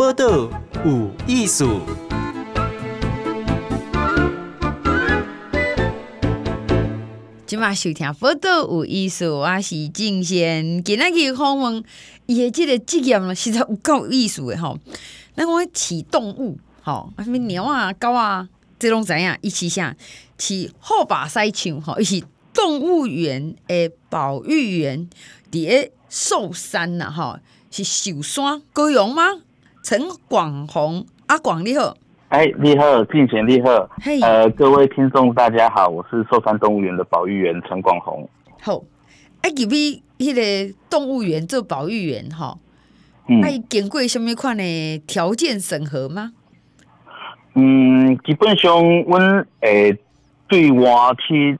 报道有意思。今晚收听报道有意思，我是静贤。今日去访问伊的这个职业呢，实在有够意思的吼。那我饲动物，吼，啊什么猫啊、狗啊，这拢知影？伊饲啥？饲好巴西象，吼，伊是动物园的保育员，伫诶寿山呐，吼，是寿山高阳吗？陈广宏，阿广你好。哎，你好，静贤你好。嘿，呃，各位听众大家好，我是寿山动物园的保育员陈广宏。好，哎，入去迄个动物园做保育员哈，嗯，哎，经过什么款的条件审核吗？嗯，基本上我们诶对外去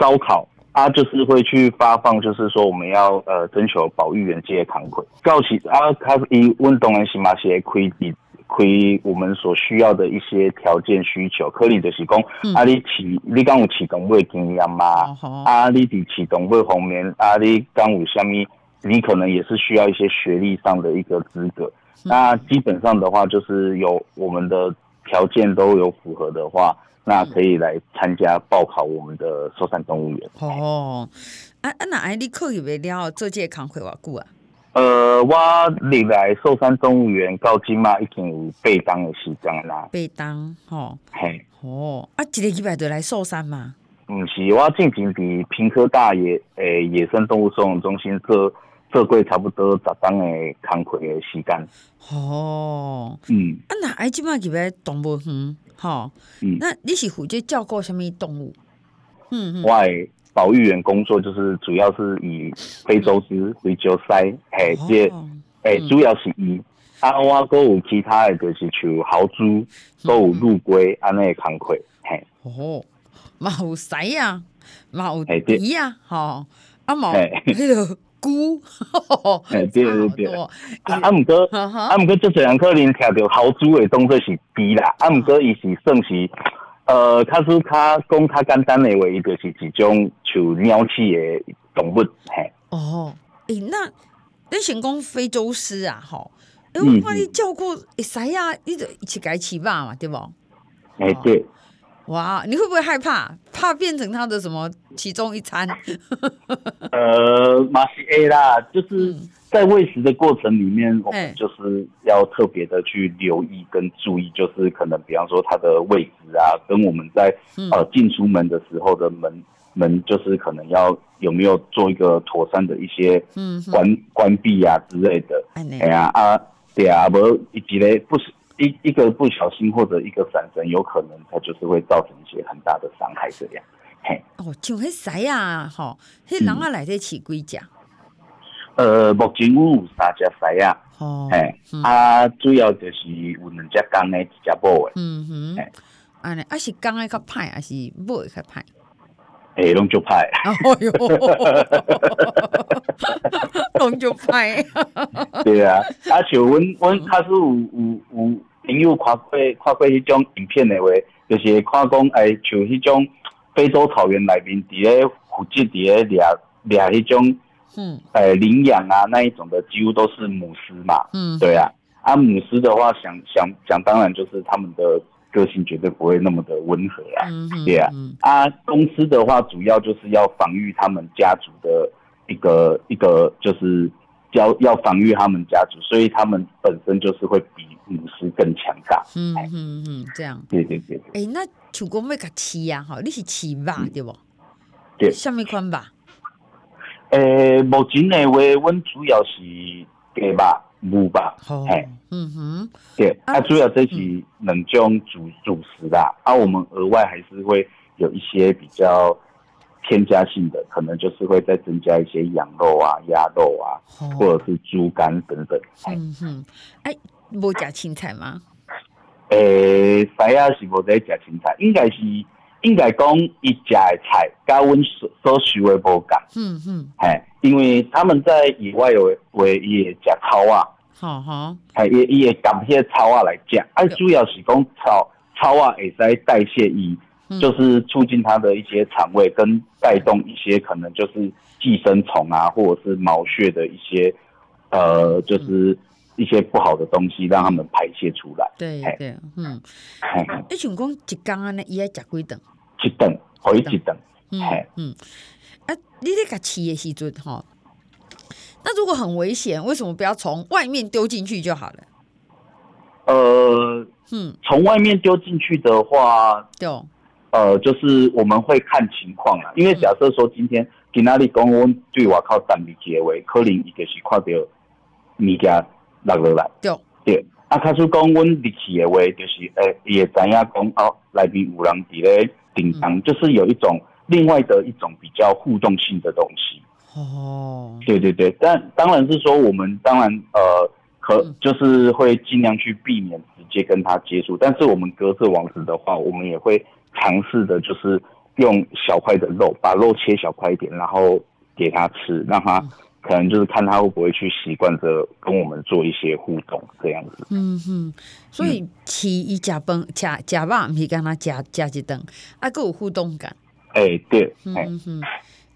招考啊，就是会去发放，就是说我们要呃征求保育员这些工课。到时啊，开始以运动员是嘛是会开亏我们所需要的一些条件需求，可能就是讲、嗯，啊，你饲，你讲有饲动物经验嘛、哦？啊，你伫饲动物方面，啊，你讲有虾米，你可能也是需要一些学历上的一个资格、嗯。那基本上的话，就是有我们的条件都有符合的话，那可以来参加报考我们的寿山动物园。哦，啊啊，那哎，你考入了做这个工课偌久啊？呃，我入来寿山动物园到今嘛，已经有八档的时间啦。八档，吼，嘿，哦，啊，一个礼拜就来寿山嘛？唔是，我进前伫屏科大野诶、欸、野生动物收容中心做做过差不多十档的工课的时间。哦，嗯，啊，那哎，即马入来动物园，吼，嗯，那你是负责照顾什么动物？嗯嗯，我。保育员工作就是主要是以非洲狮、非洲狮，嘿，这，诶，主要是以啊，我阁有其他的，就是像豪猪，阁有陆龟安尼的工课，嘿。哦，嘛有狮啊，嘛有猪啊，吼，啊嘛，迄个龟，哎，对对对，啊啊，毋过，啊毋过，足侪人可能听到豪猪的当作是猪啦，啊毋过伊是算是。呃，它是它讲它简单的话，伊就是一种像鸟鼠的动物，嘿。哦，诶、欸，那你想讲非洲狮啊，吼，哎、欸，我看你照顾会使啊，你就一起改起吧嘛，对不？哎、欸，对。哇，你会不会害怕？怕变成他的什么其中一餐？呃，马西 A 啦，就是。嗯在喂食的过程里面，我们就是要特别的去留意跟注意，就是可能比方说它的位置啊，跟我们在呃进出门的时候的门门，就是可能要有没有做一个妥善的一些关关闭啊之类的。哎呀啊，对啊，不以及呢不一一个不小心或者一个闪神，有可能它就是会造成一些很大的伤害这样。嘿，哦，就迄狮啊，吼，迄人啊来这饲几只？呃，目前我有三只狮啊，哎、嗯，啊，主要就是有两只公的，一只母的。嗯哼，哎，安尼，啊是公的较歹，还是母的较歹？哎，拢就歹。哎呦，拢就歹。对啊，啊，像阮阮他是有有有朋友看过看过迄种影片的话，就是看讲哎，像迄种非洲草原内面伫咧附近伫咧掠掠迄种。嗯，呃，领养啊，那一种的几乎都是母狮嘛。嗯，对啊，啊，母狮的话，想想想，当然就是他们的个性绝对不会那么的温和啊。嗯对啊，啊，公狮的话，主要就是要防御他们家族的一个一个，就是要要防御他们家族，所以他们本身就是会比母狮更强大。嗯嗯嗯，这样。对对对对。哎、欸，那楚国要甲饲呀，哈，你是饲肉对不？对。什么款吧？诶、欸，目前的话，阮主要是鸡肉、牛肉，嘿，嗯哼，对，啊，主要这是两种主主食啦，啊，我们额外还是会有一些比较添加性的，可能就是会再增加一些羊肉啊、鸭肉啊，或者是猪肝等等。嗯哼，哎，无加青菜吗？诶、欸，狮仔是无在食青菜，应该是。应该讲，伊食的菜，跟阮所所需的无共。嗯嗯，哎，因为他们在野外有会伊会食草啊，好好，哎，伊伊会拣些草啊来食。啊，主要是讲草草啊会使代谢伊，就是促进它的一些肠胃，跟带动一些可能就是寄生虫啊，或者是毛屑的一些，呃，就是。一些不好的东西，让他们排泄出来。对对，嗯，嘿你想讲一缸安尼，伊爱食几顿？一顿，可以一顿。嗯嘿嗯，啊，你在甲饲的时阵吼，那如果很危险，为什么不要从外面丢进去就好了？呃，嗯，从外面丢进去的话，对，呃，就是我们会看情况啦。因为假设说今天今仔日讲阮对外口等物件话，可能伊就是看到物件落落来。对，对。啊，假使讲阮入去的话，就是诶，伊会知影讲哦，内边有人伫咧叮当，嗯就是有一种另外的一种比较互动性的东西。哦，对对对，但当然是说我们当然呃。可就是会尽量去避免直接跟他接触，但是我们隔色网子的话，我们也会尝试的，就是用小块的肉，把肉切小块一点，然后给他吃，让他可能就是看他会不会去习惯着跟我们做一些互动这样子。嗯哼，所以饲伊食饭食食饱，唔是跟他食食一顿，啊，够有互动感。哎、欸，对，哎、嗯哼，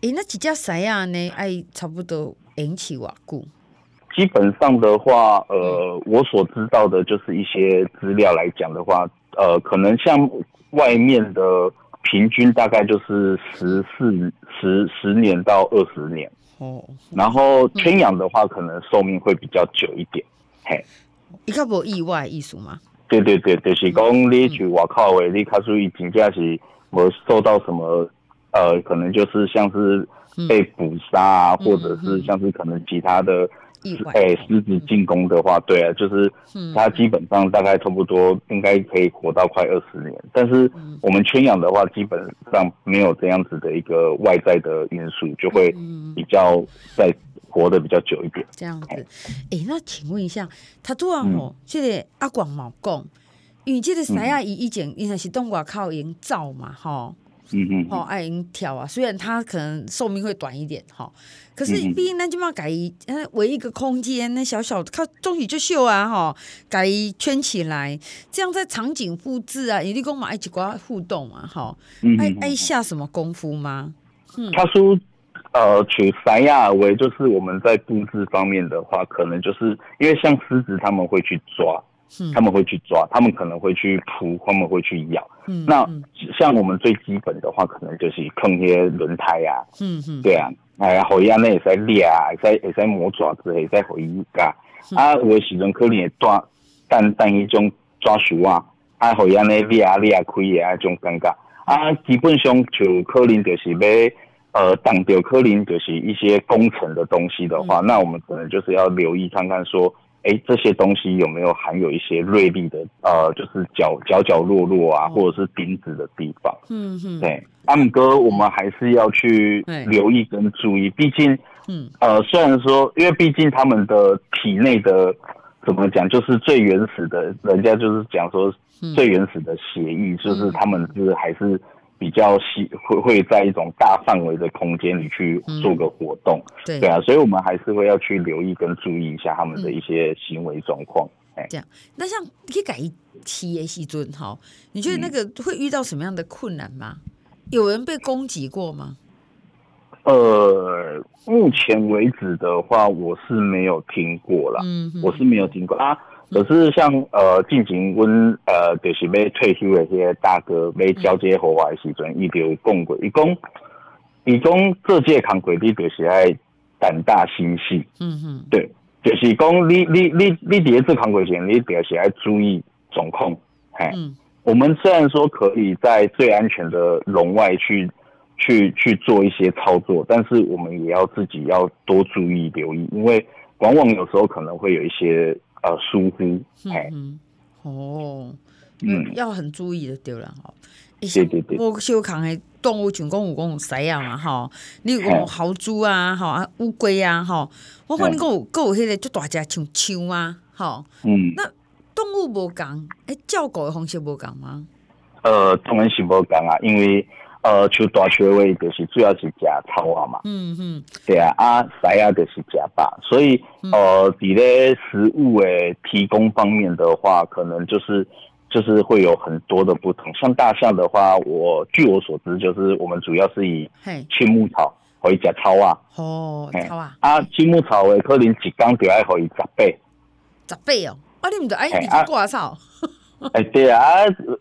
诶、欸，那几只狮啊呢？爱差不多引起偌久？基本上的话，呃，我所知道的就是一些资料来讲的话，呃，可能像外面的平均大概就是十四十十年到二十年哦，然后圈养的话，可能寿命会比较久一点。嘿，你较无意外意思吗？对对对，就是讲你去外口的，你卡属于真正是没受到什么，呃，可能就是像是被捕杀啊，或者是像是可能其他的。哎，狮子进攻的话，对啊，就是它基本上大概差不多应该可以活到快二十年。但是我们圈养的话，基本上没有这样子的一个外在的因素，就会比较再活得比较久一点。这样子，哎，那请问一下，他做完吼，这个阿广毛讲，因为这个狮仔伊以前应该是动外口营造嘛，吼。嗯嗯，哦爱因跳啊，虽然它可能寿命会短一点，哈，可是毕竟咱就嘛改，呃，围一个空间，那小小的靠东西就秀啊，哈，改圈起来，这样在场景布置啊，一定跟嘛一起瓜互动嘛，哈，爱爱下什么功夫吗？嗯，他说，呃，取三亚为就是我们在布置方面的话，可能就是因为像狮子他们会去抓。他们会去抓，他们可能会去扑，他们会去咬。嗯，那像我们最基本的话，可能就是坑一些轮胎呀。嗯嗯，对啊，哎呀，后羿那也在裂啊，也在也在磨爪子，也在回忆嘎。啊，有的时阵可能会抓但但一种抓手啊，啊后羿那裂啊裂啊开啊，种尴尬。啊，基本上就可能就是要呃，挡掉可能就是一些工程的东西的话，那我们可能就是要留意看看说。哎，这些东西有没有含有一些锐利的呃，就是角角角落落啊，或者是钉子的地方？嗯嗯，对，阿姆哥，我们还是要去留意跟注意，毕竟，嗯。呃，虽然说，因为毕竟他们的体内的怎么讲，就是最原始的，人家就是讲说最原始的血液，就是他们是还是。比较细会会在一种大范围的空间里去做个活动，嗯、对对啊，所以我们还是会要去留意跟注意一下他们的一些行为状况。哎、嗯，这样，那像可以改企业细尊哈，你觉得那个会遇到什么样的困难吗？嗯、有人被攻击过吗？呃，目前为止的话，我是没有听过啦，嗯哼，我是没有听过啊。可是像呃，进行温呃，就是要退休的这些大哥，要交接火化的时阵，伊就讲过，伊讲，伊讲这届扛鬼，你就是爱胆大心细，嗯哼，对，就是讲你你你你第一次扛鬼前，你表示爱注意总控，嘿，嗯，我们虽然说可以在最安全的笼外去去去做一些操作，但是我们也要自己要多注意留意，因为往往有时候可能会有一些。呃，疏忽，哎、嗯，哦，嗯，要很注意的对了哈。对对对，我小康的动物全讲有公有狮啊嘛哈，你有豪猪啊，哈啊乌龟啊，哈，我看你讲有够有迄个就大只像象啊，哈，嗯，那动物无共，哎，照顾的方式无共吗？呃，当然是无共啊，因为。呃，像大学位就是主要是食草啊嘛，嗯嗯，对啊，啊，西啊就是食肉，所以呃，伫咧食物诶提供方面的话，可能就是就是会有很多的不同。像大象的话，我据我所知，就是我们主要是以青木草可以食草啊，哦，草啊，啊，青木草诶可能一缸就要可以十倍，十倍哦，啊，你毋着爱直接挂草？哎，对啊，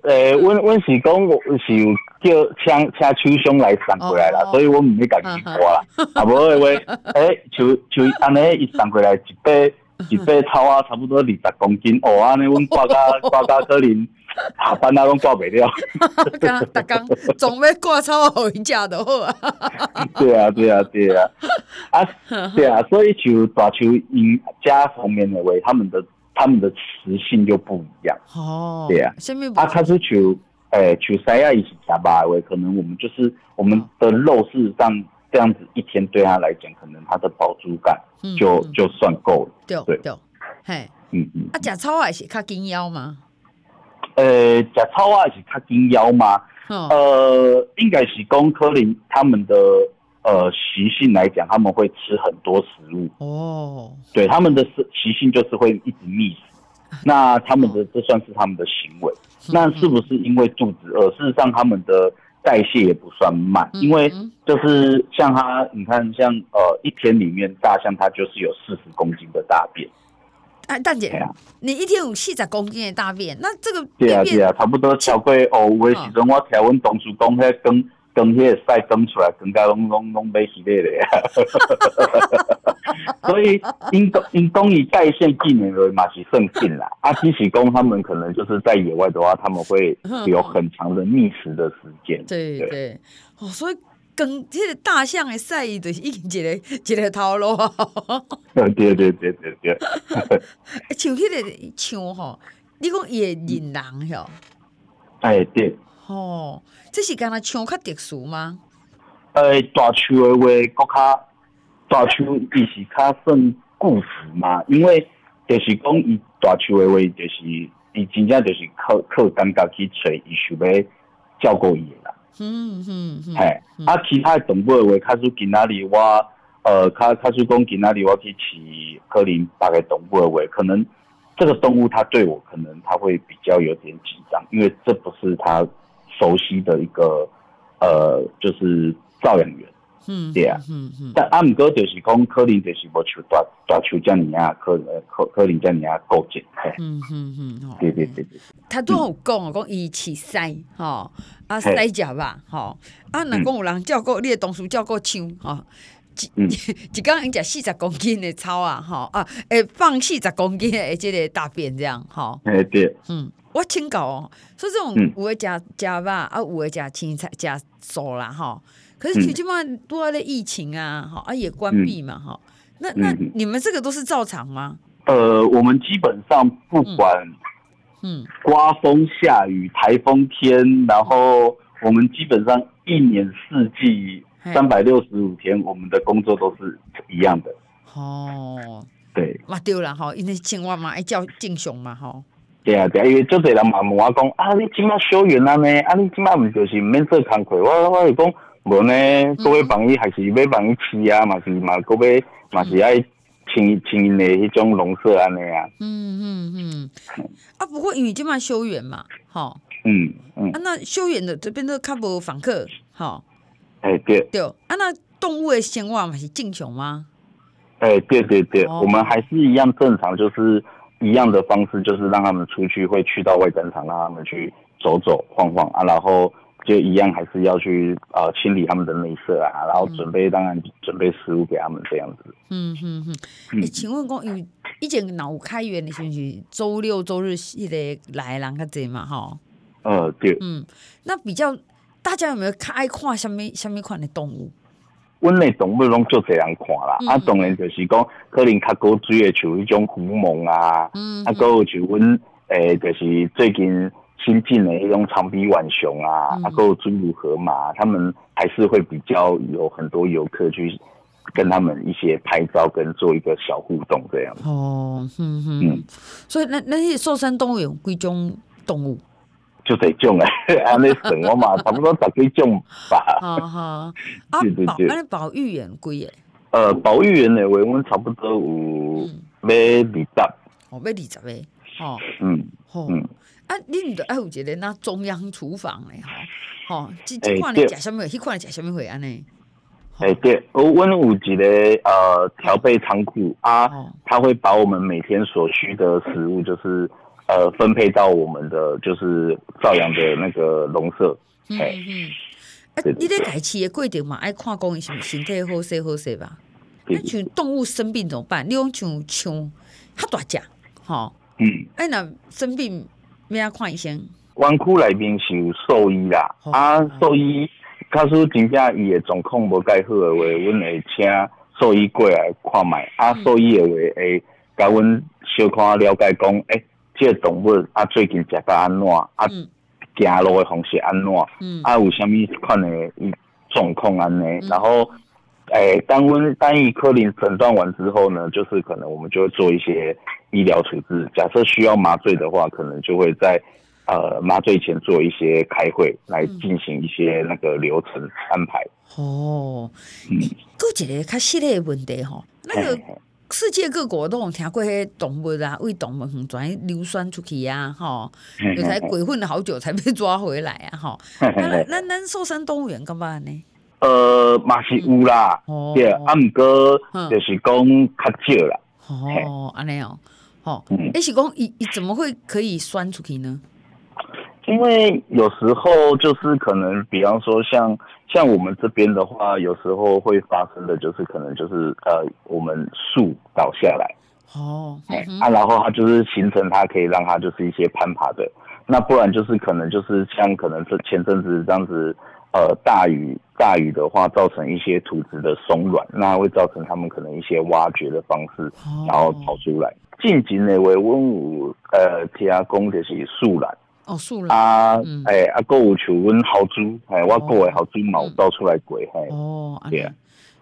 诶，阮阮是讲我是有叫请请厂商来送过来啦，所以我毋会家己挂啦。啊，无诶话，诶，就就安尼，伊送过来一把一把草啊，差不多二十公斤，哦，安尼阮挂甲挂甲可能下班啊，拢挂袂了。逐工总要挂草互伊食就好啊。对啊，对啊，对啊，啊，对啊，所以就大树因家方面的话，他们的。他们的词性就不一样。哦，对啊，啊，它是球，诶，球塞亚一起加吧，喂，可能我们就是我们的肉，事实上这样子一天对他来讲，可能他的饱足感就就算够了，对对，嘿，嗯嗯，啊，假草还是较紧腰吗？呃，假草还是较紧腰吗？呃，应该是讲可能他们的。呃，习性来讲，他们会吃很多食物哦。对，他们的习习性就是会一直觅食。那他们的这算是他们的行为。那是不是因为肚子饿？事实上，他们的代谢也不算慢，因为就是像他，你看，像呃，一天里面大象它就是有四十公斤的大便。哎，大姐，你一天有四十公斤的大便，那这个对啊对啊，差不多超过哦。有的时阵我听阮同事讲，迄跟。更迄个赛更出来，更加拢拢拢没系列的呀，所以因公因公以代谢技能为嘛是胜进啦。啊，机器公他们可能就是在野外的话，他们会有很长的觅食的时间。对对，对，哦，所以跟这个大象的赛就是已经一个一个套路 啊。对对对对对对。像迄个像吼，你讲野人狼哟？哎，对。哦，这是干那枪较特殊吗？呃、欸，大树的话，国较大树伊是较算固执嘛，因为就是讲伊大树的话，就是伊真正就是靠靠感觉去找伊想要照顾伊的啦。嗯嗯嗯。嘿、嗯，啊，其他的动物的话，较属今仔日我呃，较较是讲今仔日我去饲可能别个动物的话，可能这个动物它对我可能它会比较有点紧张，因为这不是它。熟悉的一个呃，就是照养员，嗯，对啊，嗯嗯，但阿姆哥就是讲，可能就是无像大大树遮尔啊，可可可能遮尔啊够紧，嗯嗯嗯，对对对对。他都有讲哦，讲伊饲狮，吼，啊狮食吧，吼，啊若讲有人照顾你的同事照顾枪，吼，一 一工人食四十公斤的草啊，吼。啊，会放四十公斤的这个大便这样，吼，诶对，嗯。我请教哦，说这种有的加加吧啊，有的加青菜、加素啦，哈。可是最起码多了疫情啊，哈，啊也关闭嘛，哈、嗯。那那你们这个都是照常吗？呃，我们基本上不管，嗯，刮风下雨、台风天，然后我们基本上一年四季三百六十五天，我们的工作都是一样的。哦，对，嘛对了哈，因为青蛙嘛爱叫敬雄嘛，哈。对啊，对啊，因为就这人嘛问我讲啊，你今麦休园安尼？啊，你今麦唔就是唔免做工课？我我就讲无呢，各位帮伊还是要帮伊饲啊，嘛是嘛，各位嘛是爱清清的迄种农舍安尼啊。嗯嗯嗯。啊，不过因为今麦休园嘛，吼。嗯嗯。啊，那休园的这边都较无访客，吼。哎对。对。啊，那动物的生活嘛是正常吗？哎对对对，哦，我们还是一样正常，就是。一样的方式就是让他们出去，会去到外展场，让他们去走走晃晃啊，然后就一样还是要去呃清理他们的内设啊，然后准备当然准备食物给他们这样子。嗯嗯嗯。请问讲，因为以前老开源的是不是周六周日系列来人较济嘛？哈。呃，对。嗯，那比较大家有没有看爱看什么什么款的动物？阮内动物拢足侪人看啦，嗯、啊，当然就是讲可能较高水的像迄种狐獴啊，嗯，啊，阁有像阮诶，就是最近新进的迄种长臂浣熊啊，嗯、啊，阁有尊乳河马，他们还是会比较有很多游客去跟他们一些拍照跟做一个小互动这样。哦，嗯嗯，嗯，所以那那些寿山动物有几种动物？就这种诶，安尼算我嘛，差不多十几种吧。好好，啊，保保育员贵诶？呃，保育员的话，我们差不多有要二十。哦，要二十个。哦，嗯，好。啊，你唔得爱有一个那中央厨房诶，吼，吼，这这款你食什么？迄款你食什么会安尼？哎、欸，对，我温有一个呃调配仓库啊，他会把我们每天所需的食物，就是呃分配到我们的就是照阳的那个农舍。嗯嗯，啊，你得改期的过程嘛，爱看讲是身体好势好势吧？那像动物生病怎么办？你讲像像较大只，吼，嗯，哎，那生病咩要看医生？湾区内面是有兽医啦，啊，兽医。假使真正伊的状况无介好的话，阮会请兽医过来看卖。啊，兽医的话会甲阮小可了解讲，诶、欸，这个动物啊最近食到安怎？啊，行路的方式安怎？啊，有啥物款的状况安尼？然后，诶、欸，当阮当伊可能诊断完之后呢，就是可能我们就会做一些医疗处置。假设需要麻醉的话，可能就会在。呃，麻醉前做一些开会，来进行一些那个流程安排。嗯、哦，嗯，搁一个较犀利的问题吼，那个世界各国都有听过，迄动物啊，为动物很转流酸出去啊，吼，有才鬼混了好久才被抓回来啊，吼。那咱咱寿山动物园干嘛呢？呃，嘛是有啦，嗯、对，啊，毋过就是讲较少啦。哦，安尼哦，吼，诶是讲伊伊怎么会可以酸出去呢？因为有时候就是可能，比方说像像我们这边的话，有时候会发生的就是可能就是呃，我们树倒下来哦，哎、嗯、啊，然后它就是形成它可以让它就是一些攀爬的，那不然就是可能就是像可能这前阵子这样子呃大雨大雨的话，造成一些土质的松软，那会造成他们可能一些挖掘的方式，然后跑出来。近几年为温武呃提阿公就是树懒。哦，树懒啊，哎，啊，还有像阮豪猪，哎，我各位豪猪毛倒出来过，嘿，哦，对啊，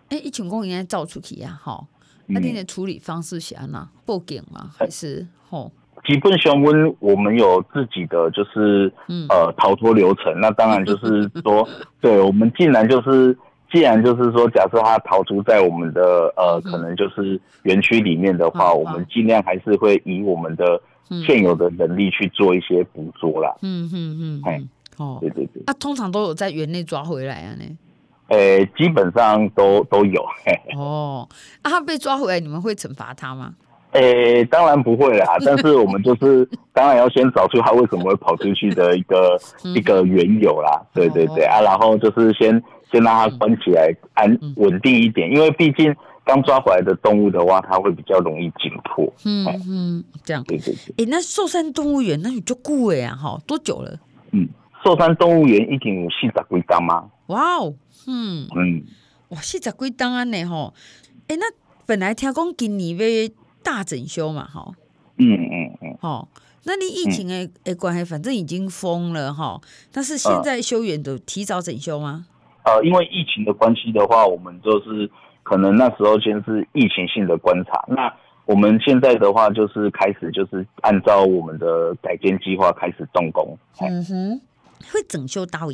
哎，一群公应该造出去呀，哈，那你的处理方式是安怎？报警吗？还是吼？基本上，温我们有自己的就是呃逃脱流程，那当然就是说，对，我们竟然就是既然就是说，假设他逃出在我们的呃可能就是园区里面的话，我们尽量还是会以我们的。现有的能力去做一些捕捉啦。嗯嗯嗯，哎，哦，对对对，啊，通常都有在园内抓回来啊呢。诶、欸，基本上都都有。嘿嘿哦，啊，他被抓回来，你们会惩罚他吗？诶、欸，当然不会啦，但是我们就是 当然要先找出他为什么会跑出去的一个一个缘由啦。对对对啊，然后就是先先让它关起来，安稳定一点，因为毕竟。刚抓回来的动物的话，它会比较容易紧迫。嗯嗯，这样。对对对。哎、欸，那寿山动物园那你就顾哎呀，哈，多久了？嗯，寿山动物园已经有四十几档吗？哇哦，嗯嗯，哇，四十几档啊呢哈。哎、欸，那本来听讲今年要大整修嘛，哈。嗯嗯嗯。好，那你疫情哎哎关系，反正已经封了哈。但是现在修园的提早整修吗？呃，因为疫情的关系的话，我们就是。可能那时候先是疫情性的观察，那我们现在的话就是开始就是按照我们的改建计划开始动工。嗯哼，会整修到？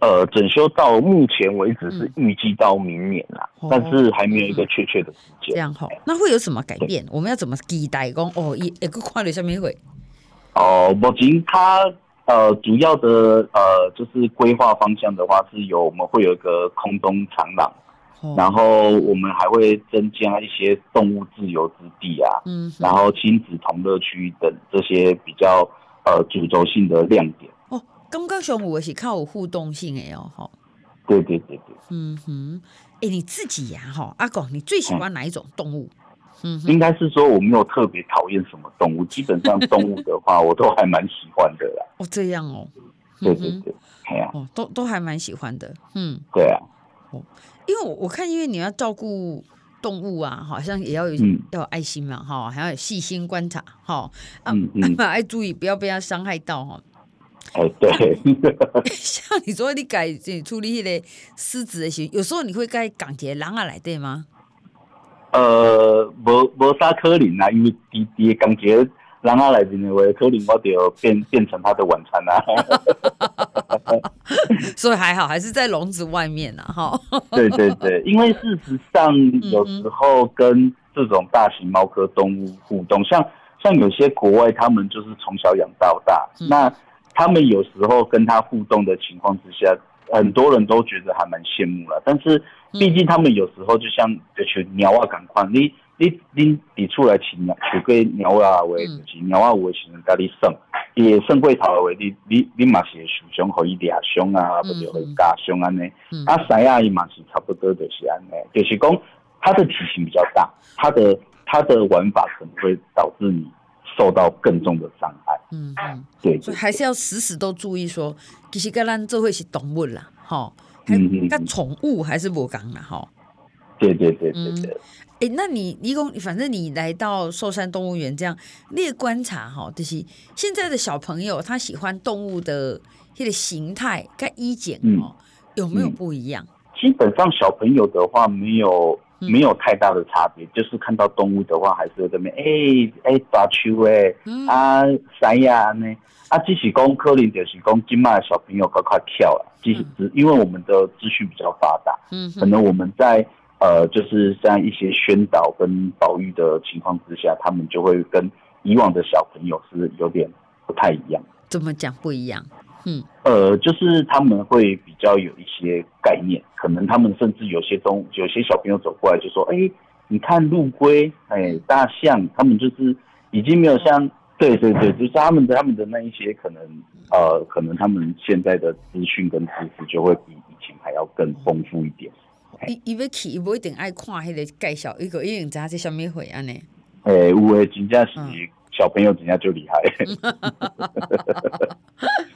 呃，整修到目前为止是预计到明年啦，嗯、但是还没有一个确切的时间。这样好，那会有什么改变？我们要怎么期待？讲哦，一一个跨越下面会？哦，目前它呃主要的呃就是规划方向的话，是有我们会有一个空中长廊。然后我们还会增加一些动物自由之地啊，嗯，然后亲子同乐区等这些比较呃主轴性的亮点。哦，刚刚熊我是靠有互动性哎哦，哈，对对对对，嗯哼，哎，你自己呀哈，阿狗，你最喜欢哪一种动物？嗯，应该是说我没有特别讨厌什么动物，基本上动物的话 我都还蛮喜欢的啦。哦，这样哦，对对对，哎呀，哦，都都还蛮喜欢的，嗯，对啊，哦。因为我我看，因为你要照顾动物啊，好像也要有、嗯、要有爱心嘛，哈，还要有细心观察，哈，啊，嗯嗯、要注意不要被它伤害到，哈。哦，对。像你说你改处理那个狮子的时候，有时候你会该港铁狼啊来对吗？呃，无无啥可能啊，因为滴滴感觉。让他来这边，我可能我就变变成他的晚餐啊。所以还好，还是在笼子外面呢，哈。对对对，因为事实上，有时候跟这种大型猫科动物互动，像像有些国外，他们就是从小养到大，那他们有时候跟他互动的情况之下，很多人都觉得还蛮羡慕了。但是毕竟他们有时候就像就是鸟啊，赶快你你你你出来饲鸟，骑个鸟啊，为骑鸟啊，为是跟你胜，也胜过头的话，你你你嘛是受伤可以抓伤啊，或者会加伤安尼。啊，狮啊，伊嘛是差不多就是安尼，就是讲它的体型比较大，它的它的玩法可能会导致你。受到更重的伤害，嗯嗯，对，所以还是要时时都注意说，其实跟咱做会是动物啦，哈，跟跟宠物还是不讲了，哈，对对对对对，哎、欸，那你一共反正你来到寿山动物园这样，你的观察哈，就是现在的小朋友他喜欢动物的这个形态跟衣检哦，有没有不一样？基本上小朋友的话没有。没有太大的差别，就是看到动物的话，还是会这边哎哎打球哎啊啥呀呢啊，即使讲可能就是讲今麦小朋友赶快跳了，即使是因为我们的资讯比较发达，嗯，可能我们在呃就是像一些宣导跟保育的情况之下，他们就会跟以往的小朋友是有点不太一样。怎么讲不一样？嗯，呃，就是他们会比较有一些概念，可能他们甚至有些东，有些小朋友走过来就说：“哎、欸，你看陆龟，哎、欸，大象，他们就是已经没有像……对对对，就是他们的他们的那一些可能，呃，可能他们现在的资讯跟知识就会比以前还要更丰富一点。伊伊要去，一定爱看迄个介绍，一个一定知道是什么会安呢？哎、欸，有诶，真正是小朋友，真正就厉害。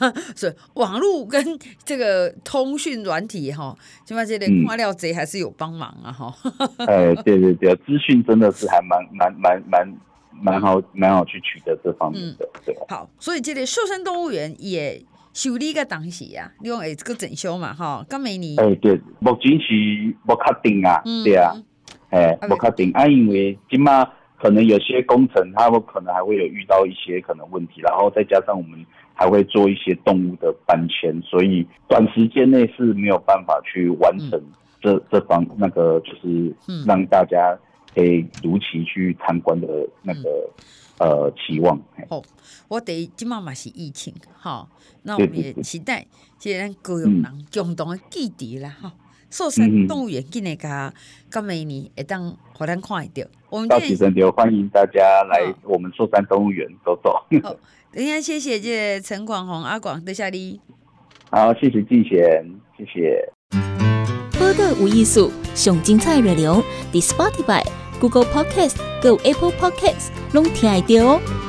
嗯 所以网络跟这个通讯软体哈，起码这点花料贼还是有帮忙啊哈。哎，对对对，资讯真的是还蛮蛮蛮蛮蛮好蛮好去取得这方面的。对，好，所以这里寿山动物园也修理个东西呀，用诶这个整修嘛哈，刚没你。哎，对，目前是不确定啊，对啊，哎，不确定啊，因为起码可能有些工程，他们可能还会有遇到一些可能问题，然后再加上我们。还会做一些动物的搬迁，所以短时间内是没有办法去完成这、嗯、这方那个，就是让大家可以如期去参观的那个、嗯、呃期望。哦，我得今嘛嘛是疫情，哈，那我们也期待既然各用人共同的基地啦，哈，寿山动物园今年加今明年会当互咱看得到。我们到时阵就欢迎大家来我们寿山动物园走走。哦等一下，谢谢这陈广宏阿广的下力。好，谢谢季贤，谢谢。播客无艺术，上精彩内容，The Spotify、Google Podcast、Go Apple Podcasts，拢听得到哦。